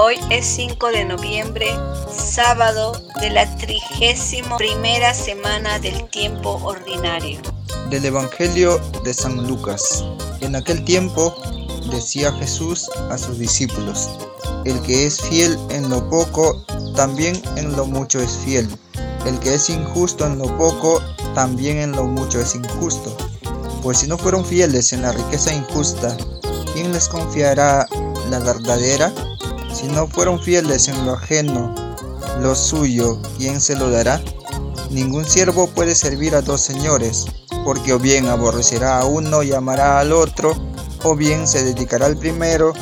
Hoy es 5 de noviembre, sábado de la trigésima primera semana del tiempo ordinario. Del Evangelio de San Lucas. En aquel tiempo decía Jesús a sus discípulos, el que es fiel en lo poco, también en lo mucho es fiel. El que es injusto en lo poco, también en lo mucho es injusto. Pues si no fueron fieles en la riqueza injusta, ¿quién les confiará la verdadera? Si no fueron fieles en lo ajeno, lo suyo, ¿quién se lo dará? Ningún siervo puede servir a dos señores, porque o bien aborrecerá a uno y amará al otro, o bien se dedicará al primero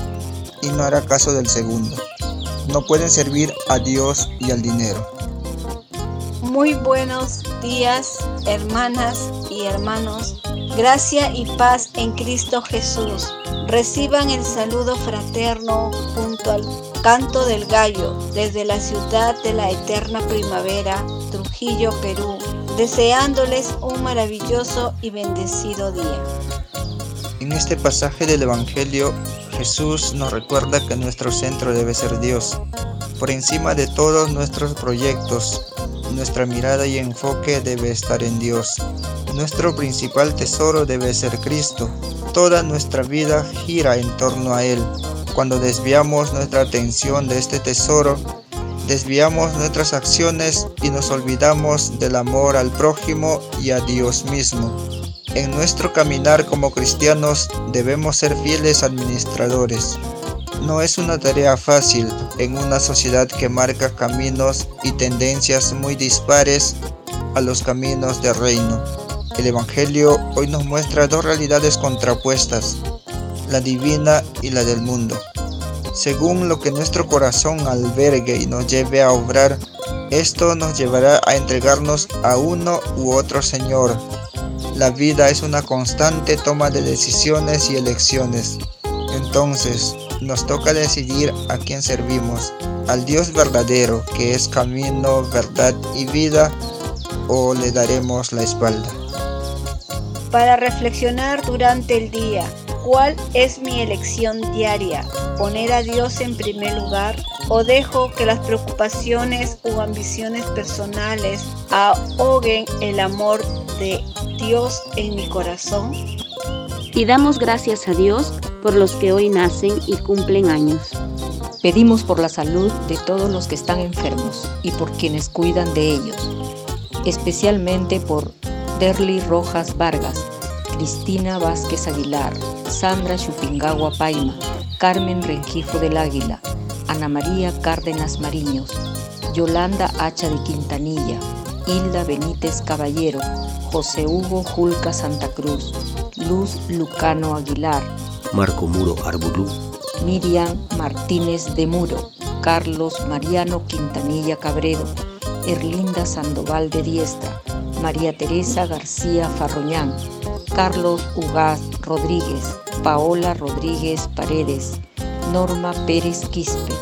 y no hará caso del segundo. No pueden servir a Dios y al dinero. Muy buenos días, hermanas hermanos. Gracia y paz en Cristo Jesús. Reciban el saludo fraterno junto al canto del gallo desde la ciudad de la eterna primavera, Trujillo, Perú, deseándoles un maravilloso y bendecido día. En este pasaje del Evangelio, Jesús nos recuerda que nuestro centro debe ser Dios. Por encima de todos nuestros proyectos, nuestra mirada y enfoque debe estar en Dios. Nuestro principal tesoro debe ser Cristo, toda nuestra vida gira en torno a Él. Cuando desviamos nuestra atención de este tesoro, desviamos nuestras acciones y nos olvidamos del amor al prójimo y a Dios mismo. En nuestro caminar como cristianos debemos ser fieles administradores. No es una tarea fácil en una sociedad que marca caminos y tendencias muy dispares a los caminos del reino. El Evangelio hoy nos muestra dos realidades contrapuestas, la divina y la del mundo. Según lo que nuestro corazón albergue y nos lleve a obrar, esto nos llevará a entregarnos a uno u otro Señor. La vida es una constante toma de decisiones y elecciones. Entonces, nos toca decidir a quién servimos, al Dios verdadero, que es camino, verdad y vida, o le daremos la espalda para reflexionar durante el día. ¿Cuál es mi elección diaria? ¿Poner a Dios en primer lugar o dejo que las preocupaciones o ambiciones personales ahoguen el amor de Dios en mi corazón? Y damos gracias a Dios por los que hoy nacen y cumplen años. Pedimos por la salud de todos los que están enfermos y por quienes cuidan de ellos, especialmente por Derly Rojas Vargas, Cristina Vázquez Aguilar, Sandra Chupingagua Paima, Carmen Rengifo del Águila, Ana María Cárdenas Mariños, Yolanda Hacha de Quintanilla, Hilda Benítez Caballero, José Hugo Julca Santa Cruz, Luz Lucano Aguilar, Marco Muro Arbulú, Miriam Martínez de Muro, Carlos Mariano Quintanilla Cabredo, Erlinda Sandoval de Diestra, María Teresa García Farroñán, Carlos Ugaz Rodríguez, Paola Rodríguez Paredes, Norma Pérez Quispe,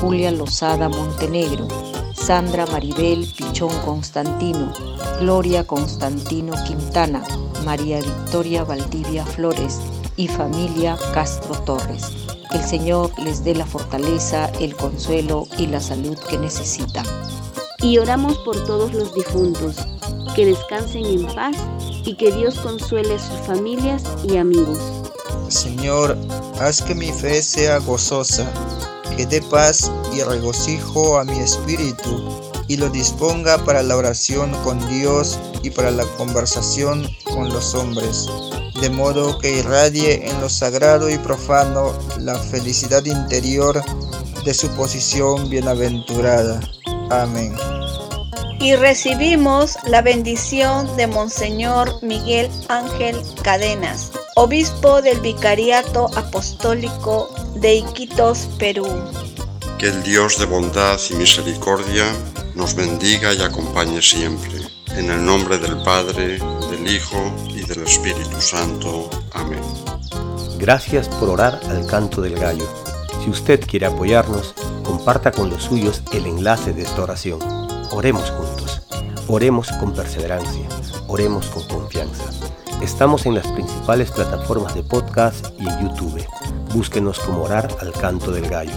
Julia Lozada Montenegro, Sandra Maribel Pichón Constantino, Gloria Constantino Quintana, María Victoria Valdivia Flores y familia Castro Torres. Que el Señor les dé la fortaleza, el consuelo y la salud que necesitan. Y oramos por todos los difuntos que descansen en paz y que Dios consuele a sus familias y amigos. Señor, haz que mi fe sea gozosa, que dé paz y regocijo a mi espíritu y lo disponga para la oración con Dios y para la conversación con los hombres, de modo que irradie en lo sagrado y profano la felicidad interior de su posición bienaventurada. Amén y recibimos la bendición de Monseñor Miguel Ángel Cadenas, obispo del Vicariato Apostólico de Iquitos, Perú. Que el Dios de bondad y misericordia nos bendiga y acompañe siempre. En el nombre del Padre, del Hijo y del Espíritu Santo. Amén. Gracias por orar al canto del gallo. Si usted quiere apoyarnos, comparta con los suyos el enlace de esta oración. Oremos juntos. Oremos con perseverancia. Oremos con confianza. Estamos en las principales plataformas de podcast y en YouTube. Búsquenos como orar al canto del gallo.